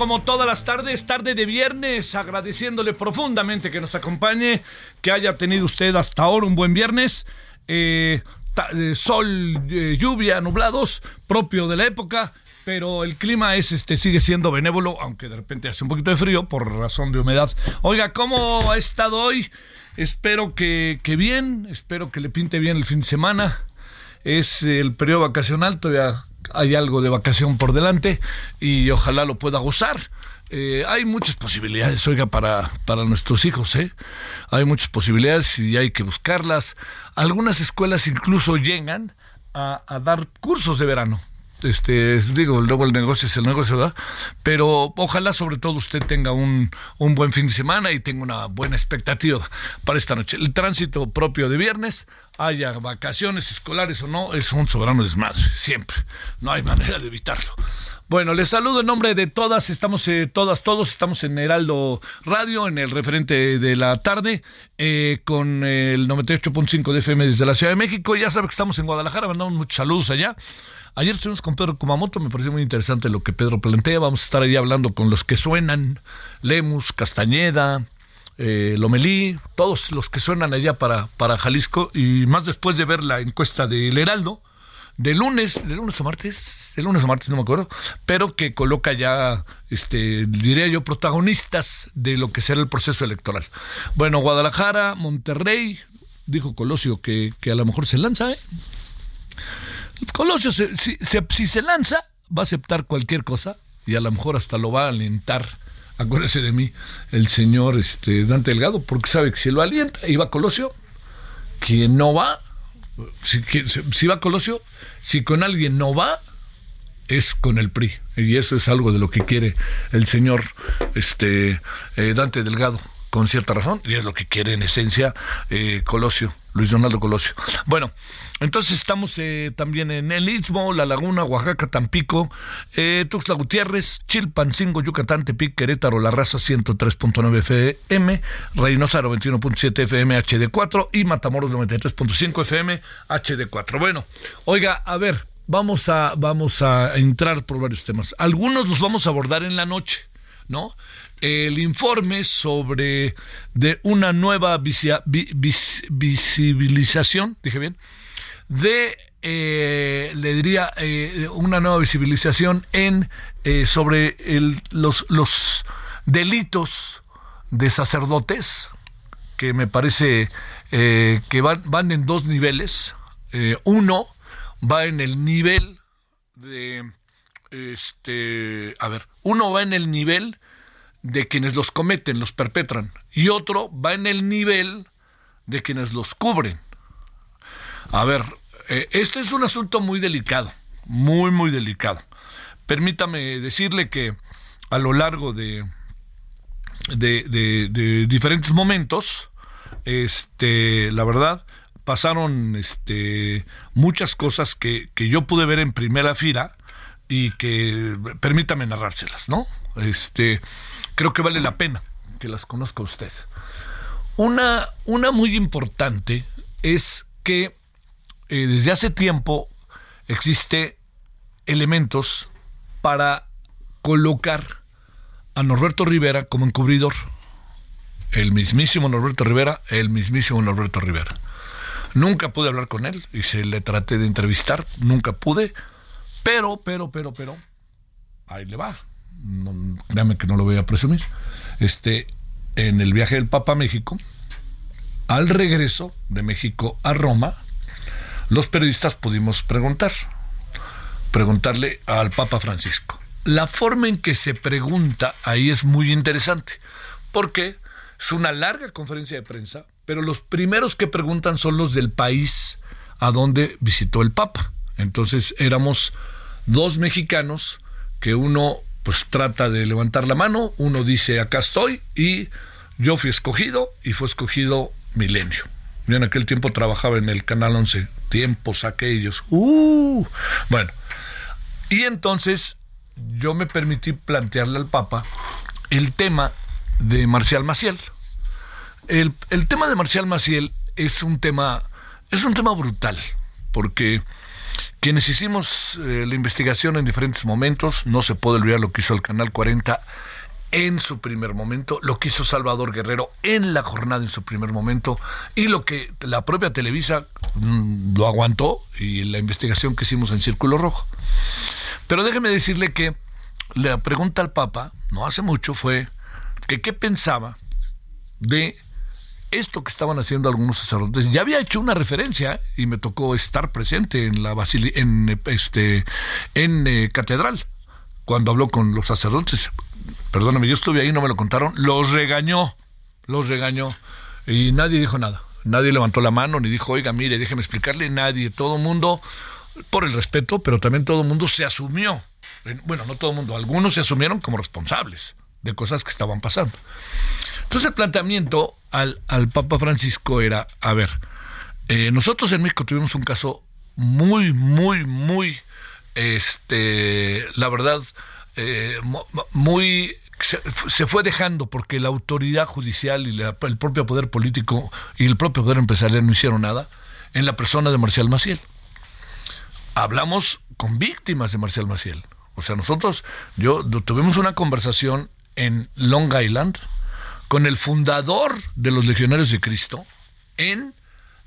Como todas las tardes, tarde de viernes, agradeciéndole profundamente que nos acompañe, que haya tenido usted hasta ahora un buen viernes. Eh, eh, sol, eh, lluvia, nublados, propio de la época, pero el clima es este sigue siendo benévolo, aunque de repente hace un poquito de frío por razón de humedad. Oiga, ¿cómo ha estado hoy? Espero que bien, espero que le pinte bien el fin de semana es el periodo vacacional, todavía hay algo de vacación por delante y ojalá lo pueda gozar. Eh, hay muchas posibilidades, oiga, para, para nuestros hijos, ¿eh? Hay muchas posibilidades y hay que buscarlas. Algunas escuelas incluso llegan a, a dar cursos de verano. Este, digo, luego el negocio es el negocio, ¿verdad? Pero ojalá sobre todo usted tenga un, un buen fin de semana y tenga una buena expectativa para esta noche. El tránsito propio de viernes, haya vacaciones escolares o no, es un soberano desmadre, siempre. No hay manera de evitarlo. Bueno, les saludo en nombre de todas, estamos eh, todas, todos, estamos en Heraldo Radio, en el referente de la tarde, eh, con el 98.5 de FM desde la Ciudad de México. Ya sabe que estamos en Guadalajara, mandamos muchos saludos allá. Ayer estuvimos con Pedro Kumamoto, me pareció muy interesante lo que Pedro plantea. Vamos a estar ahí hablando con los que suenan, Lemus, Castañeda, eh, Lomelí, todos los que suenan allá para, para Jalisco. Y más después de ver la encuesta del Heraldo, de lunes, de lunes a martes, de lunes a martes no me acuerdo, pero que coloca ya, este, diría yo, protagonistas de lo que será el proceso electoral. Bueno, Guadalajara, Monterrey, dijo Colosio que, que a lo mejor se lanza, ¿eh? Colosio, si, se- si se lanza, va a aceptar cualquier cosa y a lo mejor hasta lo va a alentar. Acuérdese de mí, el señor este, Dante Delgado, porque sabe que si lo alienta va Colosio, quien no va, si va Colosio, si con alguien no va, es con el PRI. Y eso es algo de lo que quiere el señor este, eh, Dante Delgado, con cierta razón, y es lo que quiere en esencia eh, Colosio, Luis Donaldo Colosio. Bueno, entonces estamos eh, también en el Istmo, La Laguna, Oaxaca, Tampico, eh, Tuxtla Gutiérrez, Chilpancingo, Yucatán, Tepic, Querétaro, La Raza 103.9 FM, Reynosa 91.7 FM HD4 y Matamoros 93.5 FM HD4. Bueno, oiga, a ver, vamos a, vamos a entrar por varios temas. Algunos los vamos a abordar en la noche, ¿no? El informe sobre de una nueva visibilización, dije bien, de, eh, le diría, eh, una nueva visibilización en eh, sobre el- los, los delitos de sacerdotes, que me parece eh, que van, van en dos niveles. Uno va en el nivel de, este, a ver, uno va en el nivel de quienes los cometen, los perpetran, y otro va en el nivel de quienes los cubren. A ver, eh, este es un asunto muy delicado, muy, muy delicado. Permítame decirle que a lo largo de, de, de- de diferentes momentos, este, la verdad, pasaron este, muchas cosas que, que yo pude ver en primera fila y que permítame narrárselas, ¿no? Este, creo que vale la pena que las conozca usted. Una, una muy importante es que eh, desde hace tiempo existe elementos para colocar a Norberto Rivera como encubridor. El mismísimo Norberto Rivera, el mismísimo Norberto Rivera. Nunca pude hablar con él y se le traté de entrevistar, nunca pude, pero, pero, pero, pero, ahí le va. No, créame que no lo voy a presumir. Este, en el viaje del Papa a México, al regreso de México a Roma, los periodistas pudimos preguntar, preguntarle al Papa Francisco. La forma en que se pregunta ahí es muy interesante, porque es una larga conferencia de prensa, pero los primeros que preguntan son los del país a donde visitó el Papa. Entonces éramos dos mexicanos que uno pues trata de levantar la mano, uno dice acá estoy y yo fui escogido y fue escogido Milenio. Yo en aquel tiempo trabajaba en el Canal 11, tiempos aquellos. Uh, bueno, y entonces yo me permití plantearle al Papa el tema de Marcial Maciel. El, el tema de Marcial Maciel es un tema, es un tema brutal, porque quienes hicimos eh, la investigación en diferentes momentos, no se puede olvidar lo que hizo el Canal 40 en su primer momento, lo que hizo Salvador Guerrero en la jornada en su primer momento y lo que la propia Televisa mm, lo aguantó y la investigación que hicimos en Círculo Rojo. Pero déjeme decirle que la pregunta al Papa, no hace mucho, fue que qué pensaba de esto que estaban haciendo algunos sacerdotes. Ya había hecho una referencia y me tocó estar presente en la en este en eh, catedral cuando habló con los sacerdotes. Perdóname, yo estuve ahí, no me lo contaron. Los regañó, los regañó y nadie dijo nada. Nadie levantó la mano ni dijo, oiga, mire, déjeme explicarle. Nadie, todo el mundo, por el respeto, pero también todo el mundo se asumió. Bueno, no todo el mundo, algunos se asumieron como responsables de cosas que estaban pasando. Entonces el planteamiento al, al Papa Francisco era, a ver, eh, nosotros en México tuvimos un caso muy, muy, muy, este, la verdad, eh, muy se, fue dejando porque la autoridad judicial y el propio poder político y el propio poder empresarial no hicieron nada en la persona de Marcial Maciel. Hablamos con víctimas de Marcial Maciel. O sea, nosotros, yo tuvimos una conversación en Long Island, con el fundador de los Legionarios de Cristo en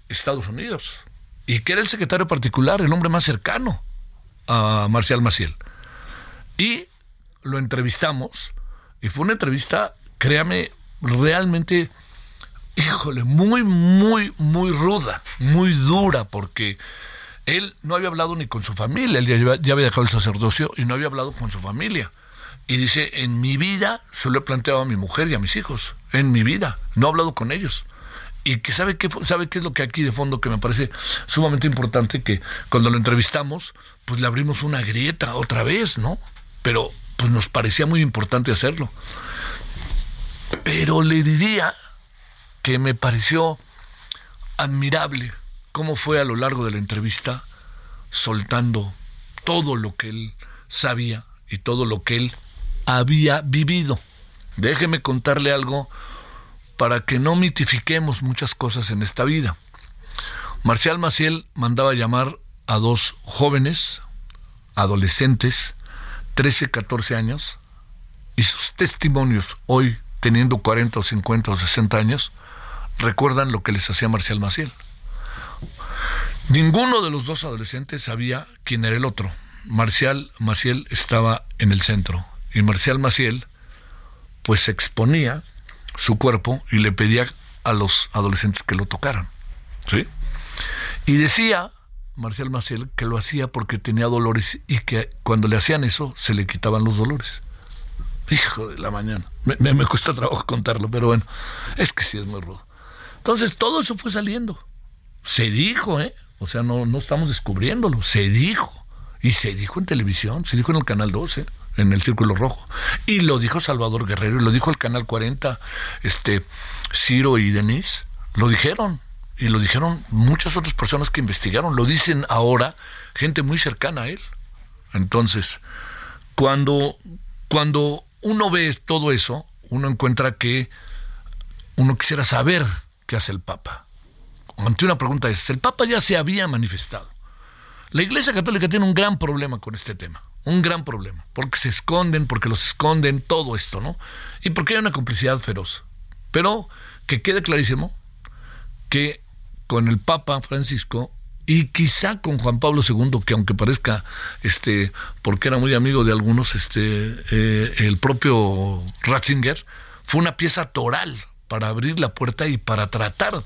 Estados Unidos y que era el secretario particular, el hombre más cercano a Marcial Maciel. Y lo entrevistamos y fue una entrevista, créame, realmente, híjole, muy, muy, muy ruda, muy dura, porque él no había hablado ni con su familia, él ya, ya había dejado el sacerdocio y no había hablado con su familia. Y dice, en mi vida se lo he planteado a mi mujer y a mis hijos, en mi vida, no he hablado con ellos. Y que sabe qué, sabe qué es lo que aquí de fondo que me parece sumamente importante, que cuando lo entrevistamos, pues le abrimos una grieta otra vez, ¿no? Pero pues nos parecía muy importante hacerlo. Pero le diría que me pareció admirable cómo fue a lo largo de la entrevista soltando todo lo que él sabía y todo lo que él había vivido. Déjeme contarle algo para que no mitifiquemos muchas cosas en esta vida. Marcial Maciel mandaba llamar a dos jóvenes, adolescentes, 13, 14 años, y sus testimonios hoy, teniendo 40 o 50 o 60 años, recuerdan lo que les hacía Marcial Maciel. Ninguno de los dos adolescentes sabía quién era el otro. Marcial Maciel estaba en el centro, y Marcial Maciel pues exponía su cuerpo y le pedía a los adolescentes que lo tocaran. ¿sí? Y decía Marcial Maciel que lo hacía porque tenía dolores y que cuando le hacían eso se le quitaban los dolores. Hijo de la mañana. Me, me, cuesta trabajo contarlo, pero bueno, es que sí es muy rudo. Entonces todo eso fue saliendo. Se dijo, ¿eh? O sea, no, no estamos descubriéndolo. Se dijo. Y se dijo en televisión, se dijo en el Canal 12 en el Círculo Rojo. Y lo dijo Salvador Guerrero, y lo dijo el Canal 40, este, Ciro y Denise, lo dijeron. Y lo dijeron muchas otras personas que investigaron, lo dicen ahora gente muy cercana a él. Entonces, cuando, cuando uno ve todo eso, uno encuentra que uno quisiera saber qué hace el Papa. Ante una pregunta es, el Papa ya se había manifestado. La Iglesia Católica tiene un gran problema con este tema, un gran problema, porque se esconden, porque los esconden, todo esto, ¿no? Y porque hay una complicidad feroz. Pero que quede clarísimo que con el Papa Francisco y quizá con Juan Pablo II, que aunque parezca, este, porque era muy amigo de algunos, este, eh, el propio Ratzinger, fue una pieza toral para abrir la puerta y para tratar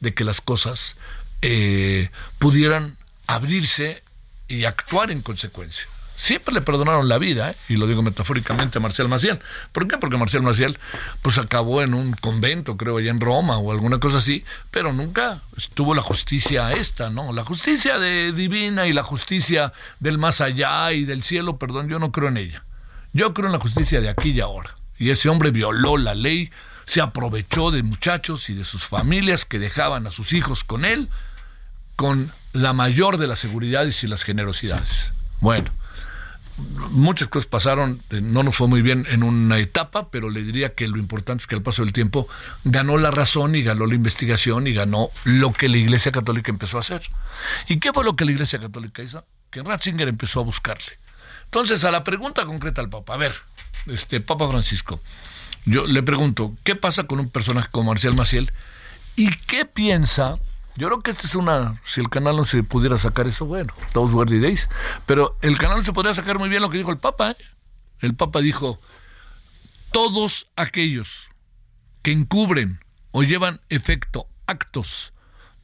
de que las cosas eh, pudieran abrirse y actuar en consecuencia. Siempre le perdonaron la vida, ¿eh? y lo digo metafóricamente a Marcial Maciel. ¿Por qué? Porque Marcial Maciel pues acabó en un convento, creo, allá en Roma o alguna cosa así, pero nunca tuvo la justicia esta, ¿no? La justicia de divina y la justicia del más allá y del cielo, perdón, yo no creo en ella. Yo creo en la justicia de aquí y ahora. Y ese hombre violó la ley, se aprovechó de muchachos y de sus familias que dejaban a sus hijos con él, con la mayor de las seguridades y las generosidades. Bueno, muchas cosas pasaron, eh, no nos fue muy bien en una etapa, pero le diría que lo importante es que al paso del tiempo ganó la razón y ganó la investigación y ganó lo que la Iglesia Católica empezó a hacer. ¿Y qué fue lo que la Iglesia Católica hizo? Que Ratzinger empezó a buscarle. Entonces, a la pregunta concreta al Papa, a ver, este Papa Francisco, yo le pregunto, ¿qué pasa con un personaje como Marcial Maciel? ¿Y qué piensa yo creo que esta es una, si el canal no se pudiera sacar eso, bueno, todos days, pero el canal se podría sacar muy bien lo que dijo el Papa. ¿eh? El Papa dijo, todos aquellos que encubren o llevan efecto actos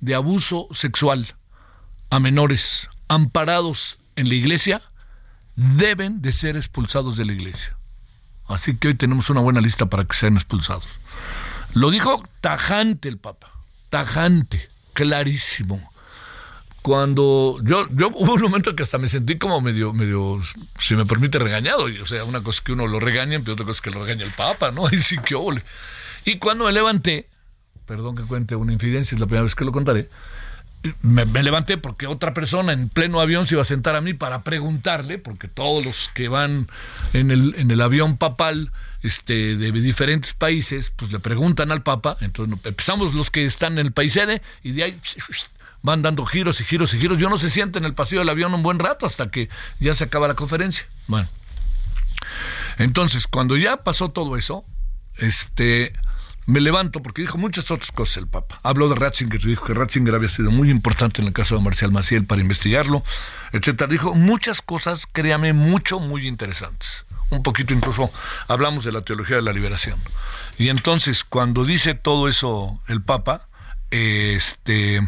de abuso sexual a menores amparados en la iglesia, deben de ser expulsados de la iglesia. Así que hoy tenemos una buena lista para que sean expulsados. Lo dijo tajante el Papa, tajante clarísimo. Cuando yo, yo hubo un momento que hasta me sentí como medio, medio, si me permite, regañado. O sea, una cosa es que uno lo regaña, pero otra cosa es que lo regaña el Papa, ¿no? Y sí, que ole. Y cuando me levanté, perdón que cuente una infidencia, es la primera vez que lo contaré, me, me, levanté porque otra persona en pleno avión se iba a sentar a mí para preguntarle, porque todos los que van en el, en el avión papal este, de diferentes países, pues le preguntan al Papa, entonces empezamos los que están en el país sede y de ahí van dando giros y giros y giros. Yo no se siente en el pasillo del avión un buen rato hasta que ya se acaba la conferencia. Bueno, entonces cuando ya pasó todo eso, este, me levanto porque dijo muchas otras cosas el Papa. Habló de Ratzinger, dijo que Ratzinger había sido muy importante en el caso de Marcial Maciel para investigarlo, etcétera. Dijo muchas cosas, créame, mucho, muy interesantes. Un poquito incluso hablamos de la teología de la liberación. Y entonces, cuando dice todo eso el Papa, este,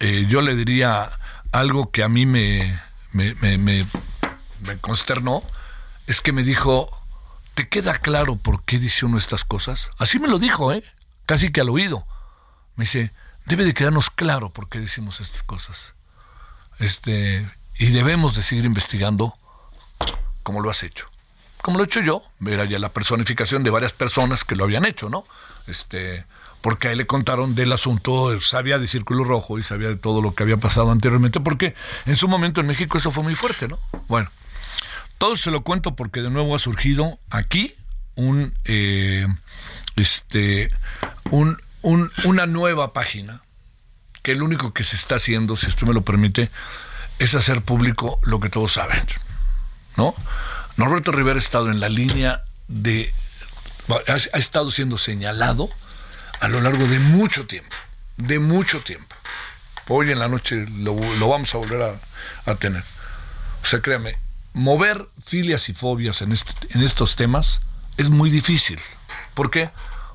eh, yo le diría algo que a mí me, me, me, consternó, es que me dijo, ¿Te queda claro por qué dice uno estas cosas? Así me lo dijo, ¿eh? Casi que al oído. Me dice, debe de quedarnos claro por qué decimos estas cosas. Este, y debemos de seguir investigando como lo has hecho. Como lo he hecho yo, era ya la personificación de varias personas que lo habían hecho, ¿no? Este, porque a él le contaron del asunto, sabía de Círculo Rojo y sabía de todo lo que había pasado anteriormente, porque en su momento en México eso fue muy fuerte, ¿no? Bueno, todo se lo cuento porque de nuevo ha surgido aquí un, eh, este, un, un, una nueva página que lo único que se está haciendo, si usted me lo permite, es hacer público lo que todos saben. ¿No? Norberto Rivera ha estado en la línea de. ha, estado siendo señalado a lo largo de mucho tiempo. De mucho tiempo. Hoy en la noche lo, lo vamos a volver a, a tener. O sea, créame, mover filias y fobias en, en estos temas es muy difícil. ¿Por qué?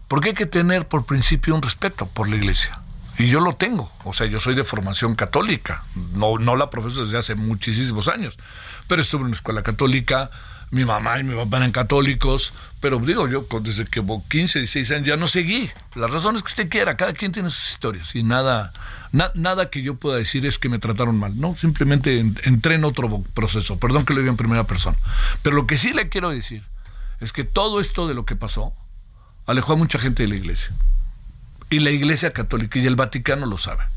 Porque hay que tener por principio un respeto por la iglesia. Y yo lo tengo. O sea, yo soy de formación católica. No, no la profesor desde hace muchísimos años. Pero estuve en una escuela católica. Mi mamá y mi papá eran católicos. Pero digo, yo desde que 15, 16 años ya no seguí. Las razones que usted quiera. Cada quien tiene sus historias. Y nada, nada que yo pueda decir es que me trataron mal. No, simplemente entré en otro proceso. Perdón que lo diga en primera persona. Pero lo que sí le quiero decir es que todo esto de lo que pasó alejó a mucha gente de la iglesia y la Iglesia Católica y el Vaticano lo saben.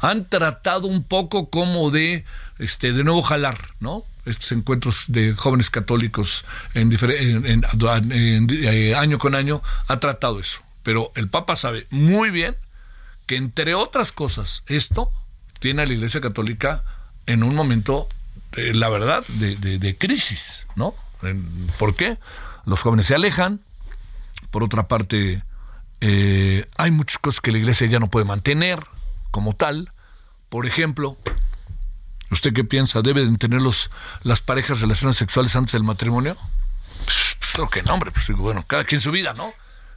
Han tratado un poco como de, este, de nuevo jalar, ¿no? Estos encuentros de jóvenes católicos en, eh, año con año, ha tratado eso. Pero el Papa sabe muy bien que, entre otras cosas, esto tiene a la Iglesia Católica en un momento, la verdad, de, crisis, ¿no? ¿Por qué? Los jóvenes se alejan, por otra parte, eh, hay muchas cosas que la Iglesia ya no puede mantener como tal. Por ejemplo, ¿usted qué piensa? ¿Deben tener los, las parejas relaciones sexuales antes del matrimonio? Pues, pues lo que no, hombre, pues bueno, cada quien su vida, ¿no?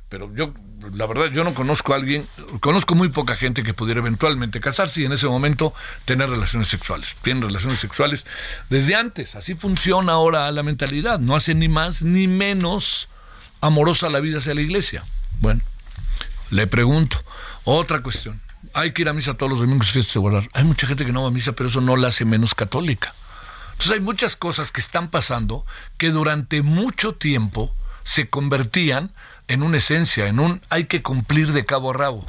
pero yo, la verdad, yo no conozco a alguien, conozco muy poca gente que pudiera eventualmente casarse y en ese momento tener relaciones sexuales. Tienen relaciones sexuales desde antes, así funciona ahora la mentalidad, no hace ni más ni menos amorosa la vida hacia la iglesia. Bueno, le pregunto, otra cuestión, hay que ir a misa todos los domingos, fiestas de guardar. Hay mucha gente que no va a misa, pero eso no la hace menos católica. Entonces hay muchas cosas que están pasando que durante mucho tiempo se convertían en una esencia, en un hay que cumplir de cabo a rabo.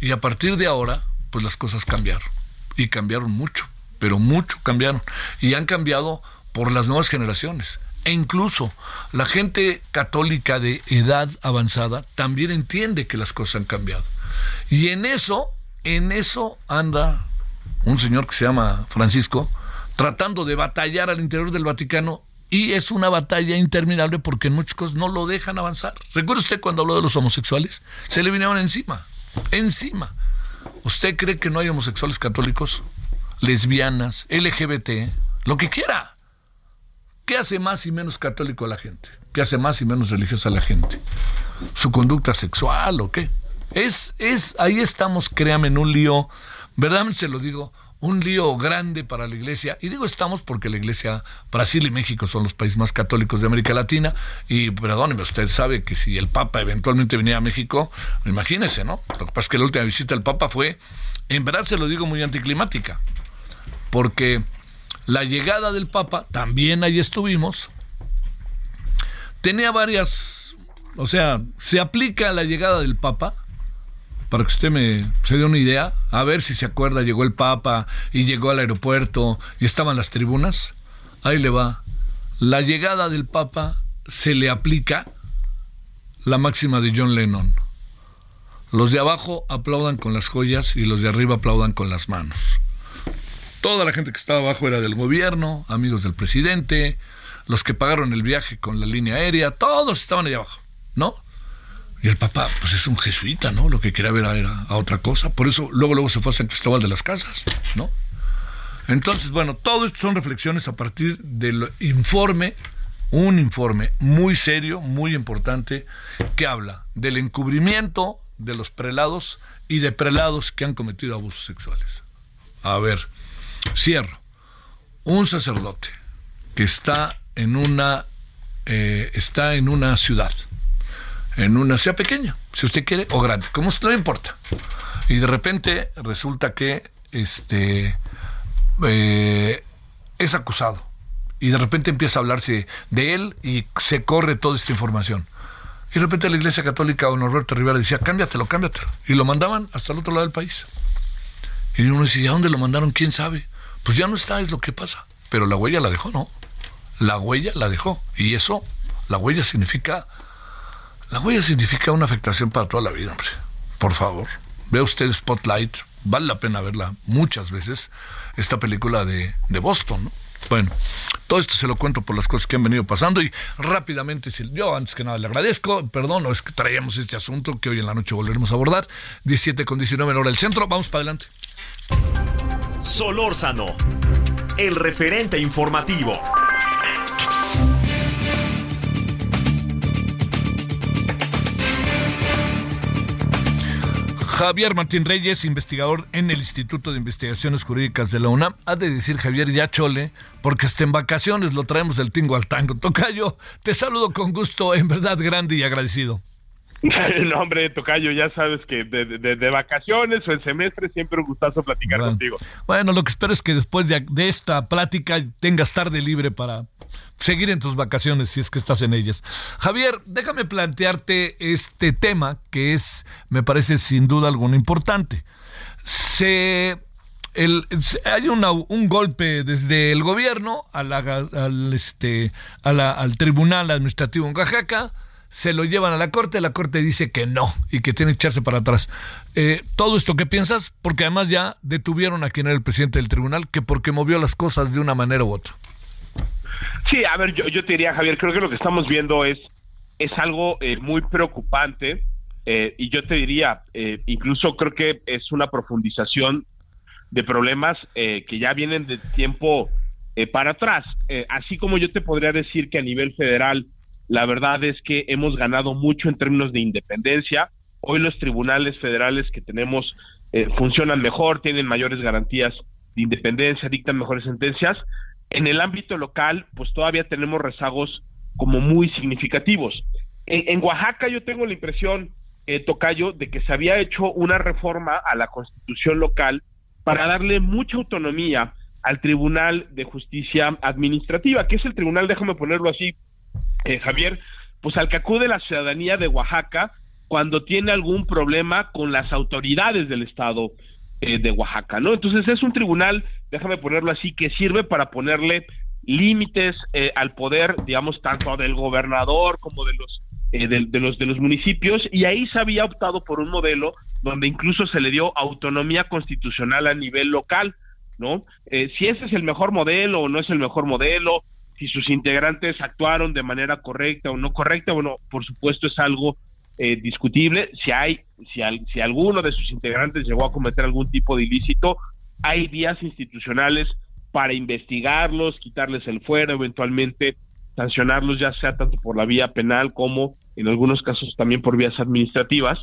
Y a partir de ahora, pues las cosas cambiaron. Y cambiaron mucho, pero mucho cambiaron. Y han cambiado por las nuevas generaciones. E incluso la gente católica de edad avanzada también entiende que las cosas han cambiado. Y en eso, en eso anda un señor que se llama Francisco, tratando de batallar al interior del Vaticano y es una batalla interminable porque muchos no lo dejan avanzar. ¿Recuerda usted cuando habló de los homosexuales? Se le vinieron encima, encima. ¿Usted cree que no hay homosexuales católicos? Lesbianas, LGBT, lo que quiera. ¿Qué hace más y menos católico a la gente? ¿Qué hace más y menos religiosa a la gente? ¿Su conducta sexual o qué? Es, es, ahí estamos, créame, en un lío, verdaderamente se lo digo, un lío grande para la iglesia. Y digo estamos porque la iglesia, Brasil y México son los países más católicos de América Latina. Y perdóneme, usted sabe que si el Papa eventualmente viniera a México, imagínese, ¿no? Lo que pasa es que la última visita del Papa fue, en verdad se lo digo, muy anticlimática. Porque la llegada del Papa, también ahí estuvimos, tenía varias, o sea, se aplica la llegada del Papa para que usted me se dé una idea, a ver si se acuerda, llegó el Papa y llegó al aeropuerto y estaban las tribunas. Ahí le va. La llegada del Papa se le aplica la máxima de John Lennon. Los de abajo aplaudan con las joyas y los de arriba aplaudan con las manos. Toda la gente que estaba abajo era del gobierno, amigos del presidente, los que pagaron el viaje con la línea aérea, todos estaban ahí abajo, ¿no? Y el Papa, pues es un jesuita, ¿no? Lo que quería ver era a otra cosa. Por eso luego, luego se fue a San Cristóbal de las Casas, ¿no? Entonces, bueno, todo esto son reflexiones a partir del informe, un informe muy serio, muy importante, que habla del encubrimiento de los prelados y de prelados que han cometido abusos sexuales. A ver, cierro. Un sacerdote que está en una, eh, está en una ciudad en una ciudad pequeña, si usted quiere, o grande, como usted no importa. Y de repente resulta que este eh, es acusado. Y de repente empieza a hablarse de él y se corre toda esta información. Y de repente la Iglesia Católica o Norberto Rivera decía, cámbiatelo, cámbiatelo. Y lo mandaban hasta el otro lado del país. Y uno decía, ¿a dónde lo mandaron? ¿Quién sabe? Pues ya no está, es lo que pasa. Pero la huella la dejó, ¿no? La huella la dejó. Y eso, la huella significa la huella significa una afectación para toda la vida, hombre. Por favor, vea usted Spotlight, vale la pena verla muchas veces, esta película de, de Boston, ¿no? Bueno, todo esto se lo cuento por las cosas que han venido pasando y rápidamente, yo antes que nada le agradezco, perdón, es que traíamos este asunto que hoy en la noche volveremos a abordar, 17 con 19 en hora del centro, vamos para adelante. Solórzano, el referente informativo. Javier Martín Reyes, investigador en el Instituto de Investigaciones Jurídicas de la UNAM. Ha de decir Javier ya chole, porque hasta en vacaciones lo traemos del tingo al tango. Tocayo, te saludo con gusto, en verdad grande y agradecido. No, hombre, Tocayo, ya sabes que de, vacaciones o el semestre siempre un gustazo platicar contigo. Bueno, lo que espero es que después de, de, esta plática tengas tarde libre para seguir en tus vacaciones si es que estás en ellas. Javier, déjame plantearte este tema que es, me parece sin duda alguna importante. Se hay un golpe desde el gobierno al, este, al Tribunal Administrativo en Oaxaca, se lo llevan a la corte, la corte dice que no y que tiene que echarse para atrás. Eh, todo esto que piensas, porque además ya detuvieron a quien era el presidente del tribunal, que porque movió las cosas de una manera u otra. Sí, a ver, yo, yo te diría, Javier, creo que lo que estamos viendo es, es algo eh, muy preocupante eh, y yo te diría, eh, incluso creo que es una profundización de problemas eh, que ya vienen de tiempo para atrás. así como yo te podría decir que a nivel federal, la verdad es que hemos ganado mucho en términos de independencia. Hoy los tribunales federales que tenemos funcionan mejor, tienen mayores garantías de independencia, dictan mejores sentencias. En el ámbito local, pues todavía tenemos rezagos como muy significativos. en Oaxaca yo tengo la impresión eh, Tocayo, de que se había hecho una reforma a la constitución local para darle mucha autonomía al Tribunal de Justicia Administrativa, que es el tribunal, déjame ponerlo así, eh, Javier, pues al que acude la ciudadanía de Oaxaca cuando tiene algún problema con las autoridades del Estado eh, de Oaxaca, ¿no? Entonces es un tribunal, déjame ponerlo así, que sirve para ponerle límites eh, al poder, digamos, tanto del gobernador como de los eh, de, los, de los municipios y ahí se había optado por un modelo donde incluso se le dio autonomía constitucional a nivel local, ¿no? Eh, si ese es el mejor modelo o no es el mejor modelo, si sus integrantes actuaron de manera correcta o no correcta, bueno, por supuesto es algo eh, discutible. Si hay, si, si alguno de sus integrantes llegó a cometer algún tipo de ilícito, hay vías institucionales para investigarlos, quitarles el fuero, eventualmente sancionarlos ya sea tanto por la vía penal como en algunos casos también por vías administrativas,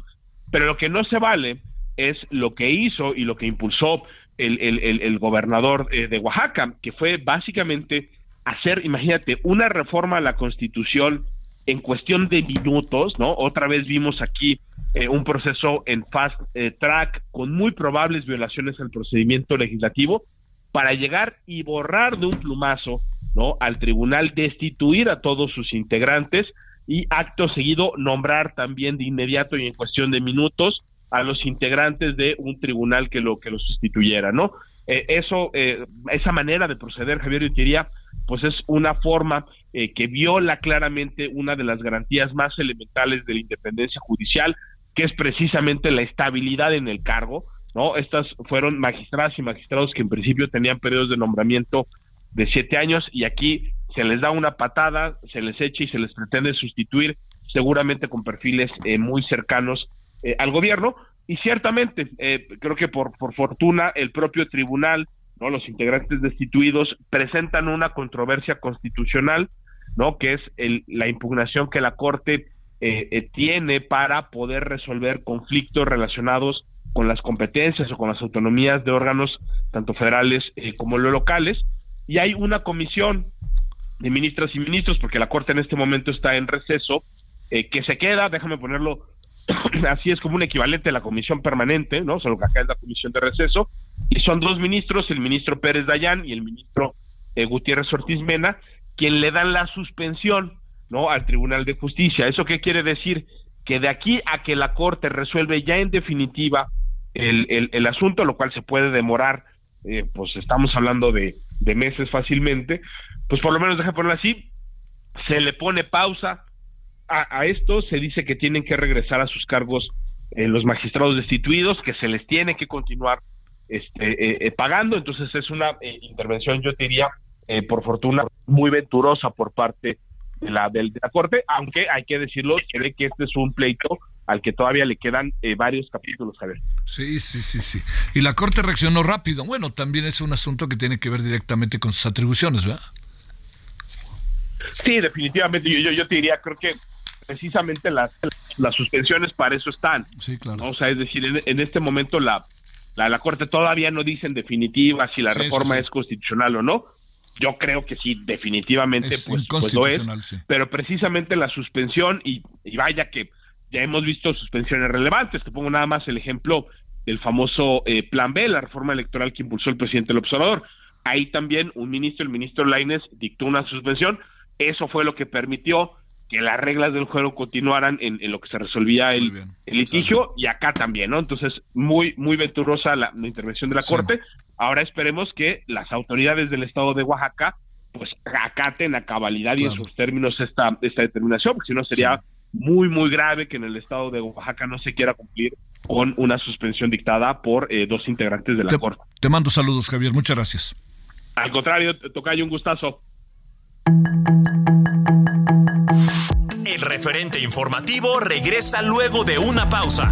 pero lo que no se vale es lo que hizo y lo que impulsó el, el, gobernador eh, de Oaxaca, que fue básicamente hacer, imagínate, una reforma a la constitución en cuestión de minutos, ¿no? Otra vez vimos aquí eh, un proceso en fast eh, track con muy probables violaciones al procedimiento legislativo para llegar y borrar de un plumazo ¿no? Al tribunal destituir a todos sus integrantes y acto seguido nombrar también de inmediato y en cuestión de minutos a los integrantes de un tribunal que lo que lo sustituyera, ¿no? Eh, eso, eh, esa manera de proceder, Javier Utiría, pues es una forma eh, que viola claramente una de las garantías más elementales de la independencia judicial, que es precisamente la estabilidad en el cargo, ¿no? Estas fueron magistradas y magistrados que en principio tenían periodos de nombramiento de siete años y aquí se les da una patada, se les echa y se les pretende sustituir seguramente con perfiles eh, muy cercanos eh, al gobierno. Y ciertamente eh, creo que por, por fortuna el propio tribunal no los integrantes destituidos presentan una controversia constitucional no que es el, la impugnación que la corte tiene para poder resolver conflictos relacionados con las competencias o con las autonomías de órganos tanto federales como los locales y hay una comisión de ministras y ministros, porque la Corte en este momento está en receso, eh, que se queda, déjame ponerlo así, es como un equivalente a la comisión permanente, ¿no? Solo que acá es la comisión de receso, y son dos ministros, el ministro Pérez Dayán y el ministro eh, Gutiérrez Ortiz Mena, quien le dan la suspensión, ¿no? Al Tribunal de Justicia. ¿Eso qué quiere decir? Que de aquí a que la Corte resuelve ya en definitiva el, el, asunto, lo cual se puede demorar, eh, pues estamos hablando de de meses fácilmente, pues por lo menos deja ponerlo así, se le pone pausa a, esto, se dice que tienen que regresar a sus cargos eh, los magistrados destituidos, que se les tiene que continuar este, eh, eh, pagando, entonces es una intervención, yo diría, por fortuna, muy venturosa por parte de la, de la Corte, aunque hay que decirlo, se ve que este es un pleito al que todavía le quedan eh, varios capítulos, Javier. Sí, sí, sí, sí. Y la Corte reaccionó rápido. Bueno, también es un asunto que tiene que ver directamente con sus atribuciones, ¿verdad? Sí, definitivamente. Yo, yo, te diría, creo que precisamente las, las suspensiones para eso están. Sí, claro. O sea, es decir, en, este momento la, la, Corte todavía no dice en definitiva si la reforma es constitucional o no. Yo creo que sí, definitivamente, pues, pues, lo es. Pero precisamente la suspensión, y, y vaya que ya hemos visto suspensiones relevantes. Te pongo nada más el ejemplo del famoso eh, Plan B, la reforma electoral que impulsó el presidente del observador. Ahí también un ministro, el ministro Laines, dictó una suspensión. Eso fue lo que permitió que las reglas del juego continuaran en, lo que se resolvía el, litigio y acá también, ¿no? Entonces, muy, muy venturosa la, intervención de la Corte, Ahora esperemos que las autoridades del estado de Oaxaca pues acaten a cabalidad y en sus términos esta, esta determinación, porque si no sería muy, muy grave que en el estado de Oaxaca no se quiera cumplir con una suspensión dictada por eh, dos integrantes de la Corte. Te mando saludos, Javier. Muchas gracias. Al contrario, Tocayo, un gustazo. El referente informativo regresa luego de una pausa.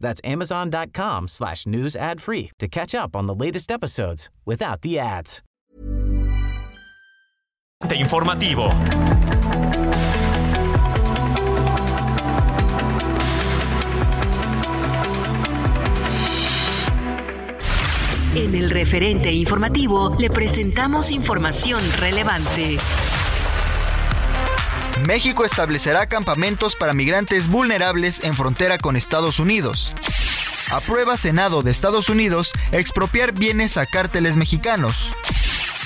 That's amazon.com slash news ad free to catch up on the latest episodes without the ads. Informativo. En el referente informativo le presentamos información relevante. México establecerá campamentos para migrantes vulnerables en frontera con Estados Unidos. Aprueba Senado de Estados Unidos expropiar bienes a cárteles mexicanos.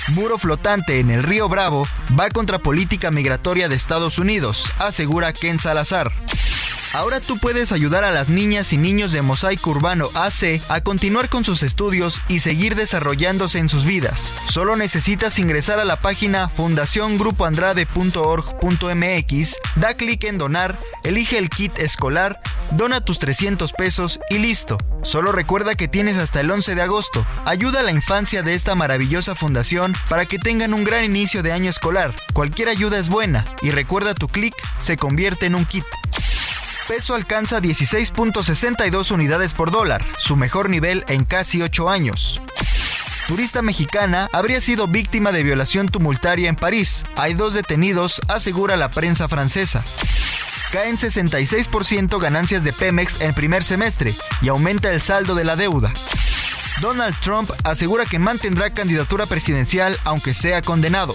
Muro flotante en el río Bravo va contra política migratoria de Estados Unidos, asegura Ken Salazar. Ahora tú puedes ayudar a las niñas y niños de Mosaico Urbano AC a continuar con sus estudios y seguir desarrollándose en sus vidas. Solo necesitas ingresar a la página fundaciongrupoandrade.org.mx, da clic en donar, elige el kit escolar, dona tus 300 pesos y listo. Solo recuerda que tienes hasta el 11 de agosto. Ayuda a la infancia de esta maravillosa fundación para que tengan un gran inicio de año escolar. Cualquier ayuda es buena y recuerda tu clic se convierte en un kit peso alcanza 16.62 unidades por dólar, su mejor nivel en casi 8 años. Turista mexicana habría sido víctima de violación tumultaria en París. Hay dos detenidos, asegura la prensa francesa. Caen 66% ganancias de Pemex en primer semestre y aumenta el saldo de la deuda. Donald Trump asegura que mantendrá candidatura presidencial aunque sea condenado.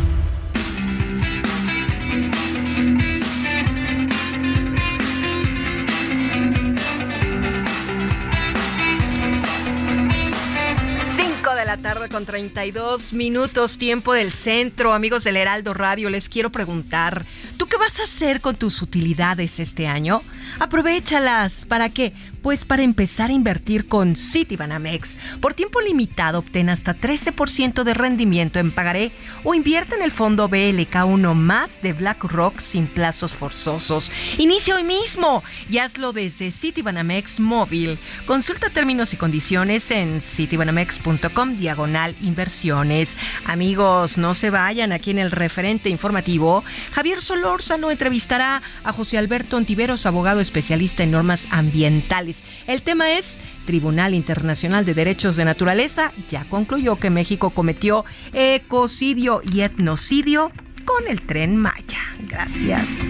Tarde con 32 minutos, tiempo del centro. Amigos del Heraldo Radio, les quiero preguntar, ¿tú qué vas a hacer con tus utilidades este año? Aprovechalas. ¿Para qué? Pues para empezar a invertir con Citibanamex. Por tiempo limitado obtén hasta 13% de rendimiento en pagaré o invierte en el fondo BLK1 más de BlackRock sin plazos forzosos. Inicia hoy mismo y hazlo desde Citibanamex móvil. Consulta términos y condiciones en citibanamex.com diagonal inversiones. Amigos, no se vayan aquí en el referente informativo. Javier Solórzano entrevistará a José Alberto Ontiveros, abogado especialista en normas ambientales el tema es Tribunal Internacional de Derechos de Naturaleza ya concluyó que México cometió ecocidio y etnocidio con el tren Maya. Gracias.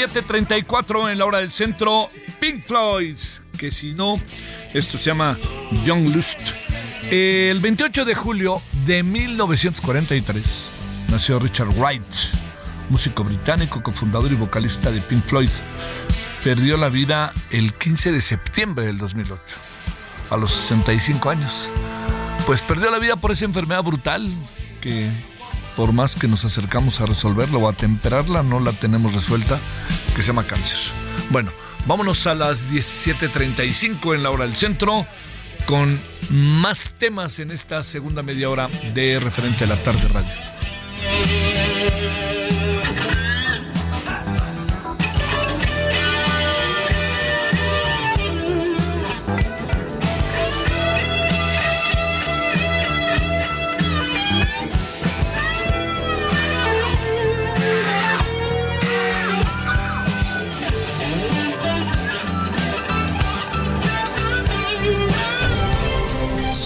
17.34 en la hora del centro, Pink Floyd, que si no, esto se llama Young Lust. El 28 de julio de 1943 nació Richard Wright, músico británico, cofundador y vocalista de Pink Floyd. Perdió la vida el 15 de septiembre del 2008, a los 65 años. Pues perdió la vida por esa enfermedad brutal que por más que nos acercamos a resolverla o a temperarla, no la tenemos resuelta, que se llama cáncer. Bueno, vámonos a las 17.35 en la hora del centro con más temas en esta segunda media hora de referente a la tarde radio.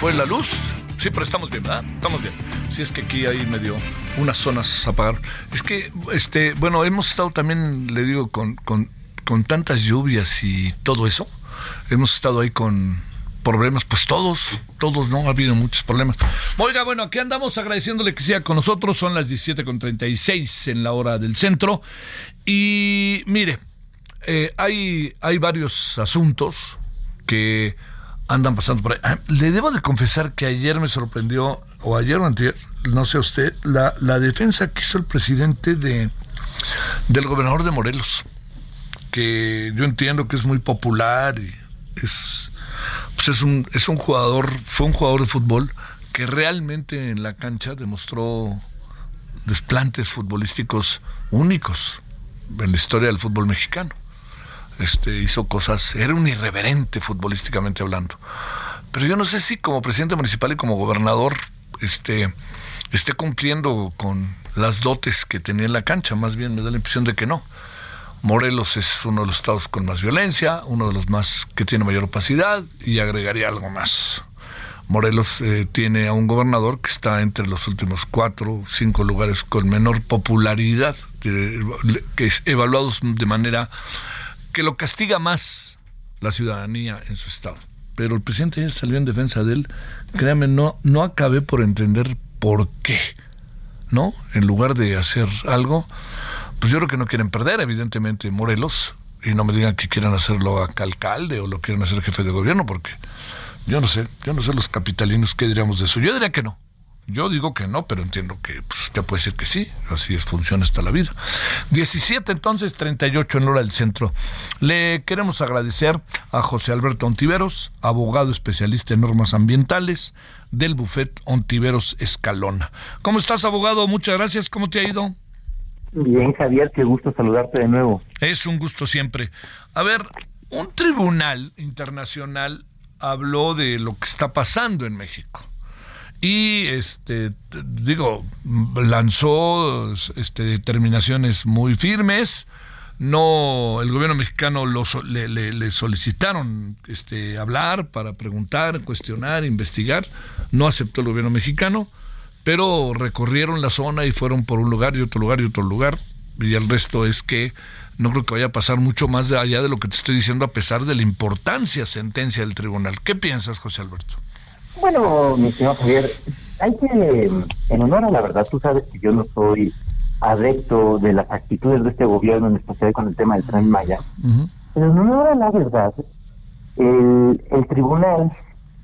Fue la luz. Sí, pero estamos bien, ¿verdad? Estamos bien. Sí, es que aquí hay medio unas zonas apagadas. Es que, este, bueno, hemos estado también, le digo, con, con, con tantas lluvias y todo eso. Hemos estado ahí con problemas, pues todos, todos, ¿no? Ha habido muchos problemas. Oiga, bueno, aquí andamos agradeciéndole que siga con nosotros. Son las 17.36 en la hora del centro. Y mire, eh, hay, hay varios asuntos que andan pasando por ahí. Ah, Le debo de confesar que ayer me sorprendió, o ayer o antier, no sé usted, la, la defensa que hizo el presidente de, del gobernador de Morelos, que yo entiendo que es muy popular y es, pues es un, es un jugador, fue un jugador de fútbol que realmente en la cancha demostró desplantes futbolísticos únicos en la historia del fútbol mexicano este, hizo cosas, era un irreverente futbolísticamente hablando. Pero yo no sé si como presidente municipal y como gobernador este, esté cumpliendo con las dotes que tenía en la cancha, más bien me da la impresión de que no. Morelos es uno de los estados con más violencia, uno de los más que tiene mayor opacidad y agregaría algo más. Morelos eh, tiene a un gobernador que está entre los últimos cuatro cinco lugares con menor popularidad, que, que es evaluados de manera que lo castiga más la ciudadanía en su estado. Pero el presidente ayer salió en defensa de él. Créame, no, no acabé por entender por qué. ¿No? En lugar de hacer algo, pues yo creo que no quieren perder, evidentemente, Morelos. Y no me digan que quieran hacerlo a alcalde o lo quieren hacer jefe de gobierno, porque yo no sé, yo no sé los capitalinos qué diríamos de eso. Yo diría que no. Yo digo que no, pero entiendo que pues, usted puede decir que sí. Así es, funciona hasta la vida. 17 entonces, 38 en hora del centro. Le queremos agradecer a José Alberto Ontiveros, abogado especialista en normas ambientales del Buffet Ontiveros Escalona. ¿Cómo estás, abogado? Muchas gracias. ¿Cómo te ha ido? Bien, Javier, qué gusto saludarte de nuevo. Es un gusto siempre. A ver, un tribunal internacional habló de lo que está pasando en México y este digo lanzó este, determinaciones muy firmes. No el gobierno mexicano le, le, solicitaron este hablar para preguntar cuestionar investigar. No aceptó el gobierno mexicano pero recorrieron la zona y fueron por un lugar y otro lugar y otro lugar. Y el resto es que no creo que vaya a pasar mucho más allá de lo que te estoy diciendo a pesar de la importancia sentencia del tribunal. Qué piensas José Alberto bueno, mi señor Javier, hay que, en honor a la verdad, tú sabes que yo no soy adepto de las actitudes de este gobierno, en especial con el tema del tren Maya. Uh -huh. Pero en honor a la verdad, el, el tribunal,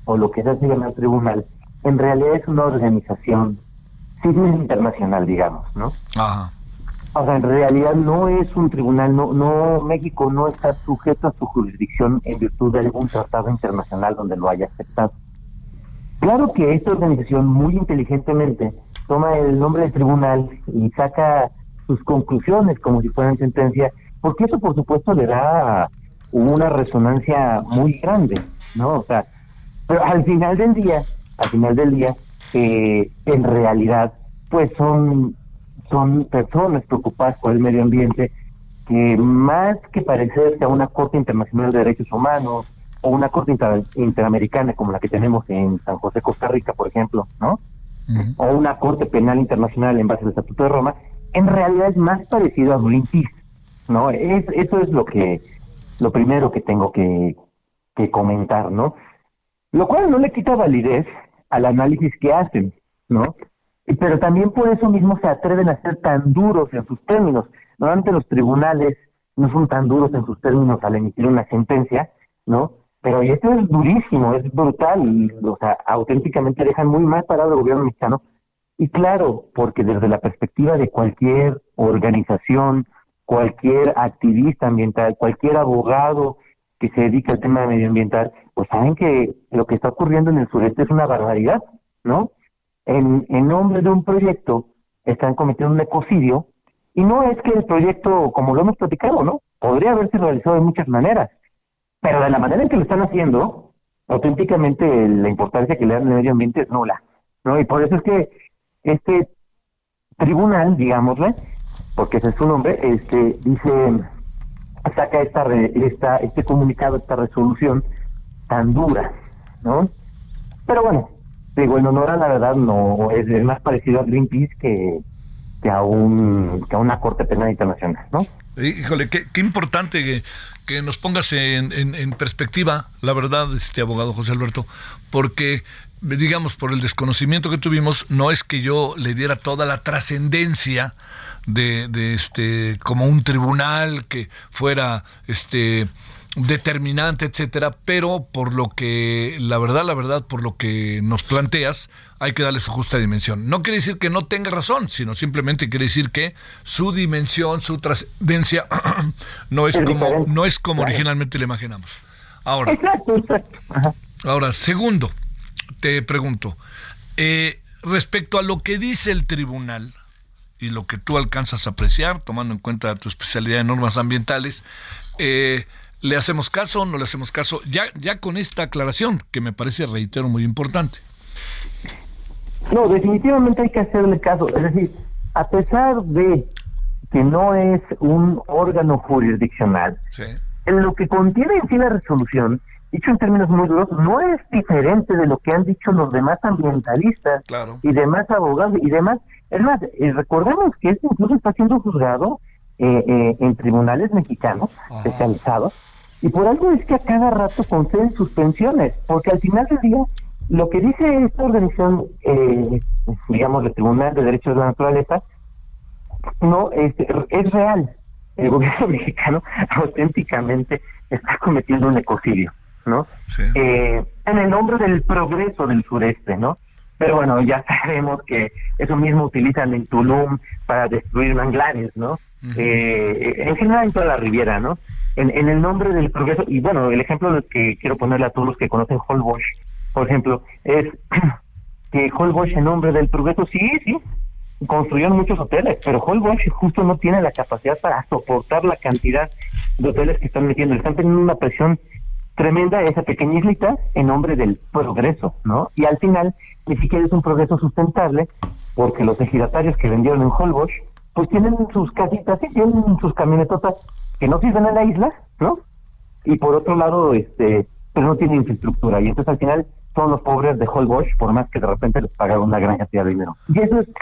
o lo que se hace llamar tribunal, en realidad es una organización civil internacional, digamos, ¿no? Ajá. O sea, en realidad no es un tribunal, no, no, México no está sujeto a su jurisdicción en virtud de algún tratado internacional donde lo haya aceptado. Claro que esta organización muy inteligentemente toma el nombre del tribunal y saca sus conclusiones como si fueran sentencia, porque eso por supuesto le da una resonancia muy grande, ¿no? O sea, pero al final del día, al final del día, eh, en realidad, pues son, son personas preocupadas por el medio ambiente que más que parecerse a una Corte Internacional de Derechos Humanos o una Corte Interamericana como la que tenemos en San José, Costa Rica, por ejemplo, ¿no? O una Corte Penal Internacional en base al Estatuto de Roma, en realidad es más parecido a Greenpeace, ¿no? Es, eso es lo que, lo primero que tengo que, que comentar, ¿no? Lo cual no le quita validez al análisis que hacen, ¿no? Pero también por eso mismo se atreven a ser tan duros en sus términos. Normalmente los tribunales no son tan duros en sus términos al emitir una sentencia, ¿no? Pero esto es durísimo, es brutal, y, o sea, auténticamente dejan muy mal parado al gobierno mexicano. Y claro, porque desde la perspectiva de cualquier organización, cualquier activista ambiental, cualquier abogado que se dedica al tema medioambiental, pues saben que lo que está ocurriendo en el sureste es una barbaridad, ¿no? En, en nombre de un proyecto están cometiendo un ecocidio y no es que el proyecto, como lo hemos platicado, ¿no? Podría haberse realizado de muchas maneras, pero de la manera en que lo están haciendo, auténticamente la importancia que le dan al medio ambiente es nula, ¿no? Y por eso es que este tribunal, digámosle, porque ese es su nombre, este dice saca esta, esta este comunicado, esta resolución tan dura, ¿no? Pero bueno, digo, en honor a la verdad no es, más parecido a Greenpeace que, que a un a una corte penal internacional, ¿no? Híjole, qué, qué importante que, nos pongas en, en, en, perspectiva, la verdad, este abogado José Alberto, porque digamos por el desconocimiento que tuvimos, no es que yo le diera toda la trascendencia de, de, este como un tribunal que fuera este determinante, etcétera, pero por lo que, la verdad, la verdad, por lo que nos planteas, hay que darle su justa dimensión. No quiere decir que no tenga razón, sino simplemente quiere decir que su dimensión, su trascendencia, no es como, no es como originalmente le imaginamos. Ahora, ahora, segundo, te pregunto, eh, respecto a lo que dice el tribunal, y lo que tú alcanzas a apreciar, tomando en cuenta tu especialidad en normas ambientales, eh, ¿Le hacemos caso o no le hacemos caso? Ya, ya con esta aclaración, que me parece, reitero, muy importante. No, definitivamente hay que hacerle caso. Es decir, a pesar de que no es un órgano jurisdiccional, en lo que contiene en sí la resolución, dicho en términos muy duros, no es diferente de lo que han dicho los demás ambientalistas y demás abogados y demás. Es más, eh, recordemos que esto incluso está siendo juzgado eh, eh, en tribunales mexicanos especializados y por algo es que a cada rato conceden suspensiones, porque al final del día lo que dice esta organización, eh, digamos, el Tribunal de Derechos de la Naturaleza, no es, es real. El gobierno mexicano auténticamente está cometiendo un ecocidio, ¿no? Eh, en el nombre del progreso del sureste, ¿no? Pero bueno, ya sabemos que eso mismo utilizan en Tulum para destruir manglares, ¿no? eh, en general en toda la Riviera, ¿no? En, en, el nombre del progreso, y bueno, el ejemplo que quiero ponerle a todos los que conocen Holbox, por ejemplo, es que Holbox en nombre del progreso, sí, sí, construyeron muchos hoteles, pero Holbox justo no tiene la capacidad para soportar la cantidad de hoteles que están metiendo, están teniendo una presión tremenda esa pequeña islita en nombre del progreso, ¿no? Y al final ni siquiera es un progreso sustentable porque los ejidatarios que vendieron en Holbox pues tienen sus casitas y tienen sus camionetotas que no sirven en la isla, ¿no? Y por otro lado, este, pero no tienen infraestructura. Y entonces al final son los pobres de Holbox, por más que de repente les pagaron una gran cantidad de dinero. Y eso es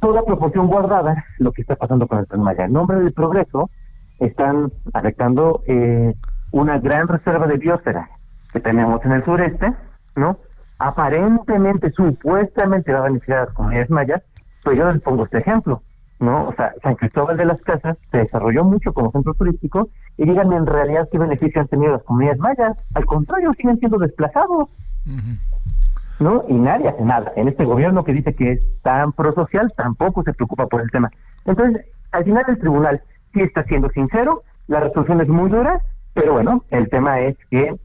toda proporción guardada lo que está pasando con el Tren Maya. En nombre del progreso, están afectando eh, una gran reserva de biosfera que tenemos en el sureste, ¿no? Aparentemente, supuestamente va a beneficiar a las comunidades mayas, pero yo les pongo este ejemplo. ¿No? O sea, San Cristóbal de las Casas se desarrolló mucho como centro turístico y díganme en realidad qué beneficio han tenido las comunidades mayas. Al contrario, siguen siendo desplazados. ¿No? Y nadie hace nada. En este gobierno que dice que es tan prosocial, tampoco se preocupa por el tema. Entonces, al final el tribunal sí está siendo sincero, la resolución es muy dura, pero bueno, el tema es que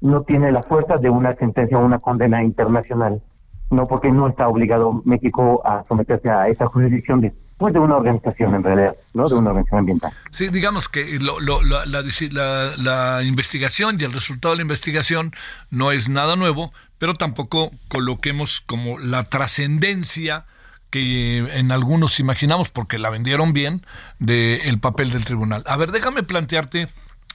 no tiene la fuerza de una sentencia o una condena internacional no porque no está obligado México a someterse a esa jurisdicción de pues de una organización en realidad, ¿no? De una organización ambiental. Sí, digamos que lo, la, la, la, investigación y el resultado de la investigación no es nada nuevo, pero tampoco coloquemos como la trascendencia que en algunos imaginamos, porque la vendieron bien, del el papel del tribunal. A ver, déjame plantearte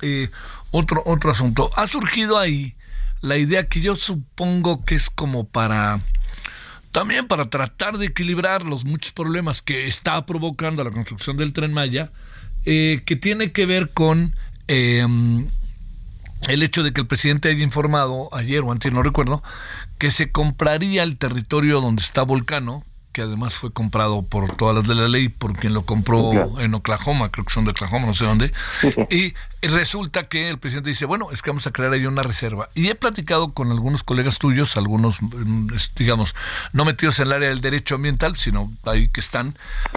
eh, otro, otro asunto. Ha surgido ahí la idea que yo supongo que es como para también para tratar de equilibrar los muchos problemas que está provocando la construcción del tren Maya, eh, que tiene que ver con em, el hecho de que el presidente haya informado ayer o antes, no recuerdo, que se compraría el territorio donde está Volcano, que además fue comprado por todas las de la ley, por quien lo compró en Oklahoma, creo que son de Oklahoma, no sé dónde, y resulta que el presidente dice, bueno, es que vamos a crear ahí una reserva. Y he platicado con algunos colegas tuyos, algunos, mm, digamos, no metidos en el área del derecho ambiental, sino ahí que están,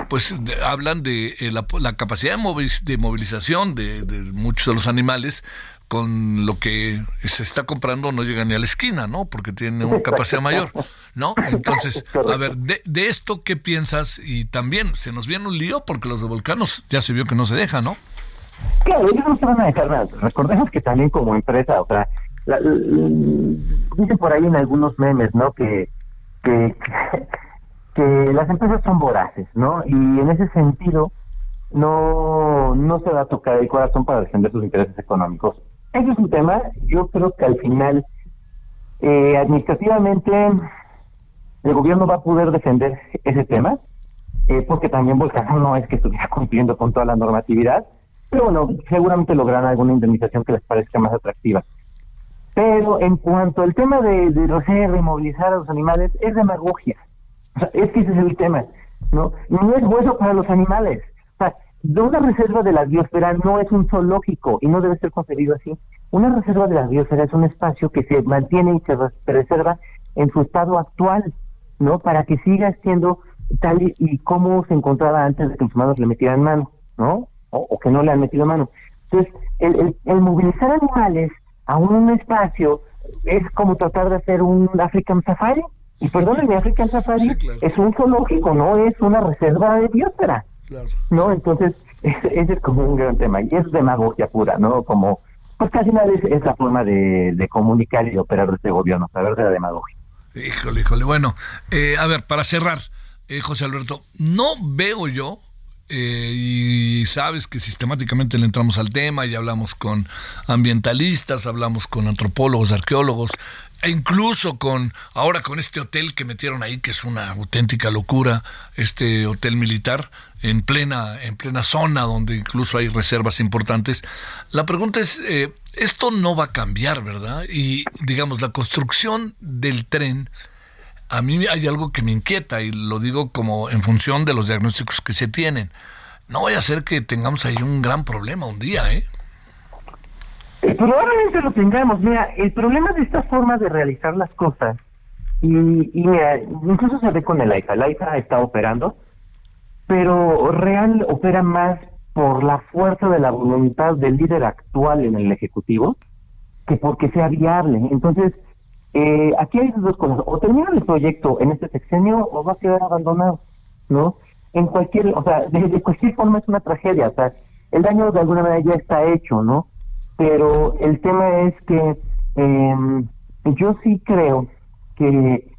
pues hablan de eh, la, capacidad de, movilización de muchos de los animales, con lo que se está comprando no llega ni a la esquina, ¿no? Porque tiene una capacidad mayor, ¿no? Entonces, a ver, de, de, esto, ¿qué piensas? Y también, se nos viene un lío porque los de Volcanos ya se vio que no se dejan, ¿no? Claro, ellos no se van a dejar nada. Recordemos que también como empresa, o sea, dicen por ahí en algunos memes, ¿no? Que, que, que las empresas son voraces, ¿no? Y en ese sentido, no, no se va a tocar el corazón para defender sus intereses económicos. Ese es un tema, yo creo que al final, eh, administrativamente, el gobierno va a poder defender ese tema, eh, porque también Volcán no es que estuviera cumpliendo con toda la normatividad, pero bueno, seguramente lograrán alguna indemnización que les parezca más atractiva. Pero en cuanto al tema de, de reserva y movilizar a los animales, es demagogia. O sea, es que ese es el tema, ¿no? No es bueno para los animales. O una reserva de la biosfera no es un zoológico y no debe ser concebido así. Una reserva de la biosfera es un espacio que se mantiene y se preserva en su estado actual, ¿no? Para que siga siendo tal y, como se encontraba antes de que los humanos le metieran mano, ¿no? O, que no le han metido mano. Entonces, el, el, movilizar animales a un espacio es como tratar de hacer un African Safari. Y perdónenme, African Safari es un zoológico, no es una reserva de biosfera. ¿No? Entonces, ese, es como un gran tema. Y es demagogia pura, ¿no? Como, pues casi nada es, la forma de, comunicar y operar este gobierno, saber de la demagogia. Híjole, híjole. Bueno, eh, a ver, para cerrar, eh, José Alberto, no veo yo eh, y sabes que sistemáticamente le entramos al tema y hablamos con ambientalistas, hablamos con antropólogos, arqueólogos, incluso con ahora con este hotel que metieron ahí que es una auténtica locura, este hotel militar en plena, en plena zona donde incluso hay reservas importantes. La pregunta es, eh, esto no va a cambiar, ¿verdad? Y digamos, la construcción del tren, a mí hay algo que me inquieta y lo digo como en función de los diagnósticos que se tienen. No vaya a ser que tengamos ahí un gran problema un día, ¿eh? Eh probablemente lo tengamos. Mira, el problema de esta forma de realizar las cosas, y, y mira, incluso se ve con el AIFA. El AIFA está operando, pero Real opera más por la fuerza de la voluntad del líder actual en el Ejecutivo que porque sea viable. Entonces, eh, aquí hay dos cosas. O termina el proyecto en este sexenio o va a quedar abandonado, ¿no? En cualquier, o sea, de, cualquier forma es una tragedia. O sea, el daño de alguna manera ya está hecho, ¿no? Pero el tema es que eh, yo sí creo que,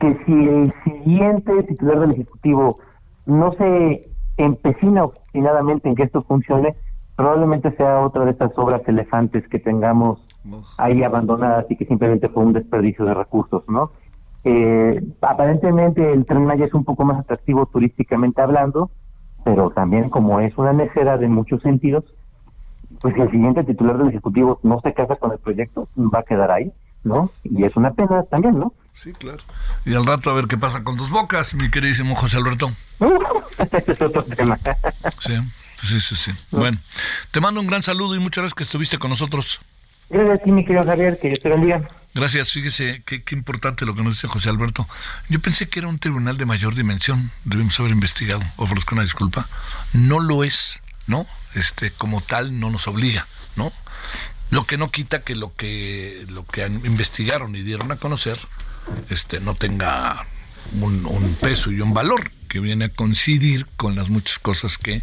que si el siguiente titular del Ejecutivo no se empecina obstinadamente en que esto funcione, probablemente sea otra de estas obras elefantes que tengamos ahí abandonadas y que simplemente fue un desperdicio de recursos, ¿no? Eh, aparentemente el Tren Maya es un poco más atractivo turísticamente hablando, pero también como es una necedad en muchos sentidos, pues si el siguiente titular del Ejecutivo no se casa con el proyecto, va a quedar ahí, ¿no? Y es una pena también, ¿no? Sí, claro. Y al rato a ver qué pasa con tus bocas, mi queridísimo José Alberto. sí, sí, sí, sí. Bueno, te mando un gran saludo y muchas gracias que estuviste con nosotros. Gracias a ti, mi querido Javier, que Dios te bendiga. Gracias, fíjese qué, qué, importante lo que nos dice José Alberto. Yo pensé que era un tribunal de mayor dimensión, debemos haber investigado, ofrezco una disculpa. No lo es, ¿no? Este, como tal, no nos obliga, ¿no? Lo que no quita que lo que, lo que investigaron y dieron a conocer este, no tenga un, peso y un valor que viene a coincidir con las muchas cosas que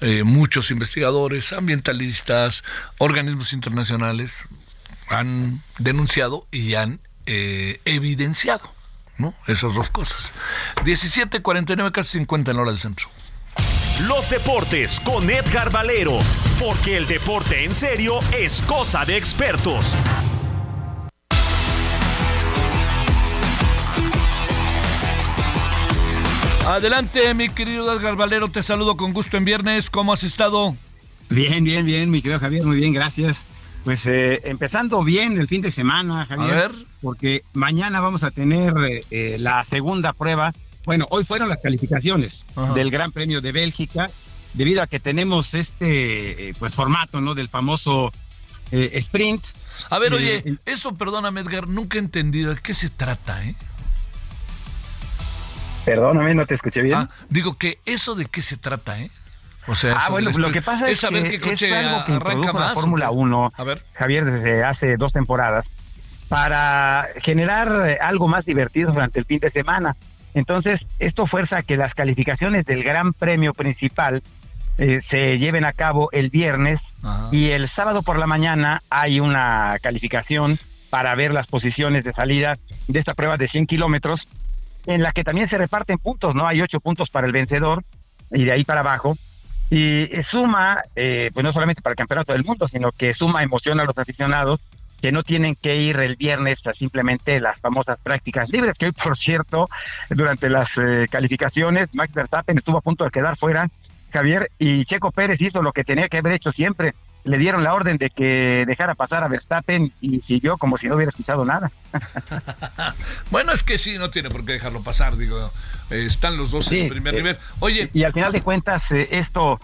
eh, muchos investigadores, ambientalistas, organismos internacionales han denunciado y han eh, evidenciado, ¿no? Esas dos cosas. 17.49, casi 50 en hora del centro. Los deportes con Edgar Valero, porque el deporte en serio es cosa de expertos. Adelante, mi querido Edgar Valero, te saludo con gusto en viernes. ¿Cómo has estado? Bien, bien, bien, mi querido Javier, muy bien, gracias. Pues eh, empezando bien el fin de semana, Javier, porque mañana vamos a tener eh, eh, la segunda prueba. Bueno, hoy fueron las calificaciones del Gran Premio de Bélgica, debido a que tenemos este pues formato, ¿no? Del famoso sprint. A ver, oye, eso, perdóname, Edgar, nunca he entendido de qué se trata, ¿eh? Perdóname, no te escuché bien. Ah, digo que eso de qué se trata, ¿eh? O sea, ah, bueno, lo que pasa es, saber que qué es algo que arranca más, la Fórmula 1, Javier, desde hace dos temporadas, para generar eh, algo más divertido durante el fin de semana. Entonces, esto fuerza a que las calificaciones del Gran Premio principal eh, se lleven a cabo el viernes y el sábado por la mañana hay una calificación para ver las posiciones de salida de esta prueba de 100 kilómetros en la que también se reparten puntos, ¿no? Hay ocho puntos para el vencedor y de ahí para abajo. Y suma, eh, pues no solamente para el campeonato del mundo, sino que suma emoción a los aficionados que no tienen que ir el viernes a simplemente las famosas prácticas libres, que hoy, por cierto, durante las eh, calificaciones, Max Verstappen estuvo a punto de quedar fuera, Javier, y Checo Pérez hizo lo que tenía que haber hecho siempre, le dieron la orden de que dejara pasar a Verstappen y siguió como si no hubiera escuchado nada. bueno, es que sí, no tiene por qué dejarlo pasar, digo, eh, están los dos en el primer eh, nivel. Oye. Y al final de cuentas, eh, esto,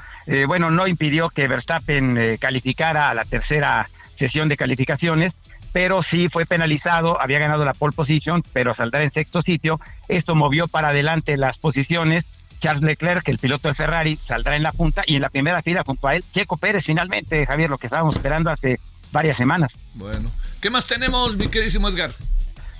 bueno, no impidió que Verstappen calificara a la tercera sesión de calificaciones, pero sí fue penalizado, había ganado la pole position, pero saldrá en sexto sitio. Esto movió para adelante las posiciones Charles Leclerc, el piloto de Ferrari, saldrá en la punta y en la primera fila junto a él, Checo Pérez, finalmente, Javier, lo que estábamos esperando hace varias semanas. Bueno, ¿qué más tenemos, mi queridísimo Edgar?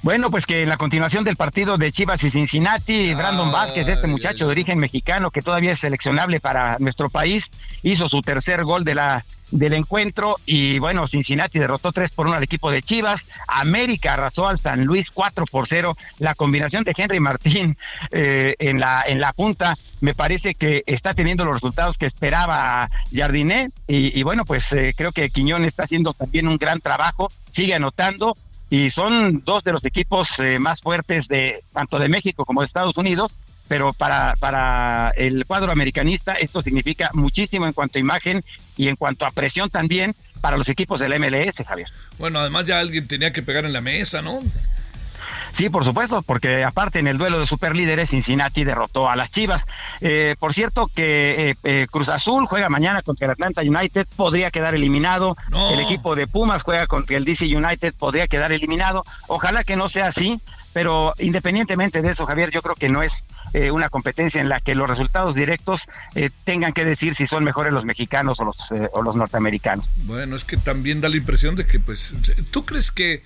Bueno, pues que en la continuación del partido de Chivas y Cincinnati, Brandon Vázquez, este muchacho de origen mexicano que todavía es seleccionable para nuestro país, hizo su tercer gol de la del encuentro y bueno, Cincinnati derrotó 3 por 1 al equipo de Chivas, América arrasó al San Luis 4 por 0, la combinación de Henry Martín eh, en, la, en la punta me parece que está teniendo los resultados que esperaba Jardiné y, bueno, pues eh, creo que Quiñón está haciendo también un gran trabajo, sigue anotando y son dos de los equipos eh, más fuertes de tanto de México como de Estados Unidos pero para, para el cuadro americanista esto significa muchísimo en cuanto a imagen y en cuanto a presión también para los equipos del MLS, Javier. Bueno, además ya alguien tenía que pegar en la mesa, ¿no? Sí, por supuesto, porque aparte en el duelo de superlíderes, Cincinnati derrotó a las Chivas. Eh, por cierto, que eh, eh, Cruz Azul juega mañana contra el Atlanta United, podría quedar eliminado. El equipo de Pumas juega contra el DC United, podría quedar eliminado. Ojalá que no sea así, pero independientemente de eso, Javier, yo creo que no es eh, una competencia en la que los resultados directos eh, tengan que decir si son mejores los mexicanos o los, eh, o los norteamericanos. Bueno, es que también da la impresión de que, pues, ¿tú crees que,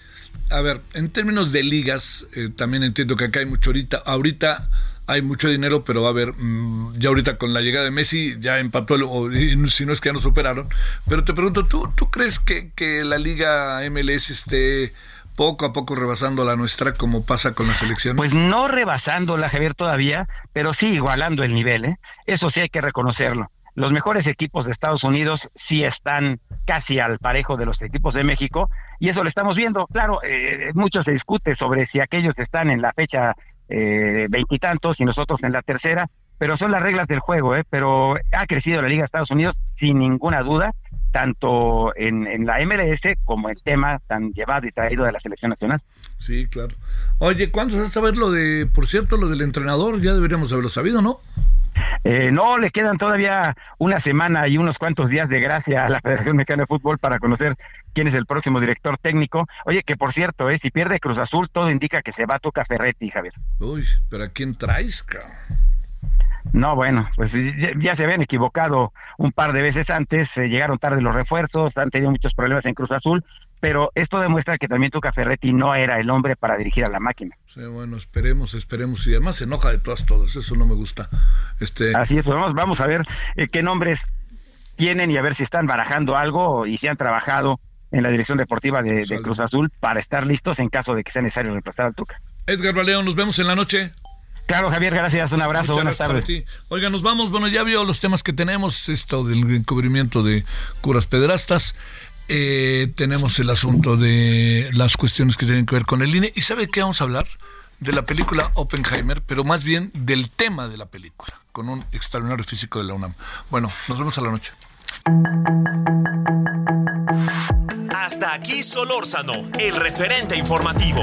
a ver, en términos de ligas, también entiendo que acá hay mucho ahorita, ahorita hay mucho dinero, pero va a haber, mm, ya ahorita con la llegada de Messi, ya empató, el, si no es que ya no superaron. Pero te pregunto, ¿tú, tú crees que, que la liga MLS esté poco a poco rebasando la nuestra como pasa con la selección? Pues no rebasándola, Javier, todavía, pero sí igualando el nivel, ¿eh? Eso sí hay que reconocerlo. Los mejores equipos de Estados Unidos sí están casi al parejo de los equipos de México y eso lo estamos viendo. Claro, eh, mucho se discute sobre si aquellos están en la fecha eh, veintitantos y nosotros en la tercera, pero son las reglas del juego, ¿eh? Pero ha crecido la Liga de Estados Unidos sin ninguna duda tanto en, la MLS como el tema tan llevado y traído de la selección nacional. Sí, claro. Oye, ¿cuándo vas a saber lo de, por cierto, lo del entrenador? Ya deberíamos haberlo sabido, ¿no? Eh, no, le quedan todavía una semana y unos cuantos días de gracia a la Federación Mexicana de Fútbol para conocer quién es el próximo director técnico. Oye, que por cierto, eh, si pierde Cruz Azul, todo indica que se va a tocar Ferretti, Javier. Uy, pero ¿a quién traes, cabrón? No, bueno, pues ya, se habían equivocado un par de veces antes, llegaron tarde los refuerzos, han tenido muchos problemas en Cruz Azul, pero esto demuestra que también Tuca Ferretti no era el hombre para dirigir a la máquina. Sí, bueno, esperemos, esperemos. Y además se enoja de todas, todas. Eso no me gusta. Este... Así es, pues vamos, vamos a ver eh, qué nombres tienen y a ver si están barajando algo y si han trabajado en la dirección deportiva de, Cruz Azul para estar listos en caso de que sea necesario reemplazar al Tuca. Edgar Valeo, nos vemos en la noche. Claro, Javier, gracias. Un abrazo, buenas tardes. Oiga, nos vamos. Bueno, ya vio los temas que tenemos, esto del encubrimiento de curas pederastas. Eh, tenemos el asunto de las cuestiones que tienen que ver con el INE. ¿Y sabe qué vamos a hablar? De la película Oppenheimer, pero más bien del tema de la película, con un extraordinario físico de la UNAM. Bueno, nos vemos a la noche. Hasta aquí Solórzano, el referente informativo.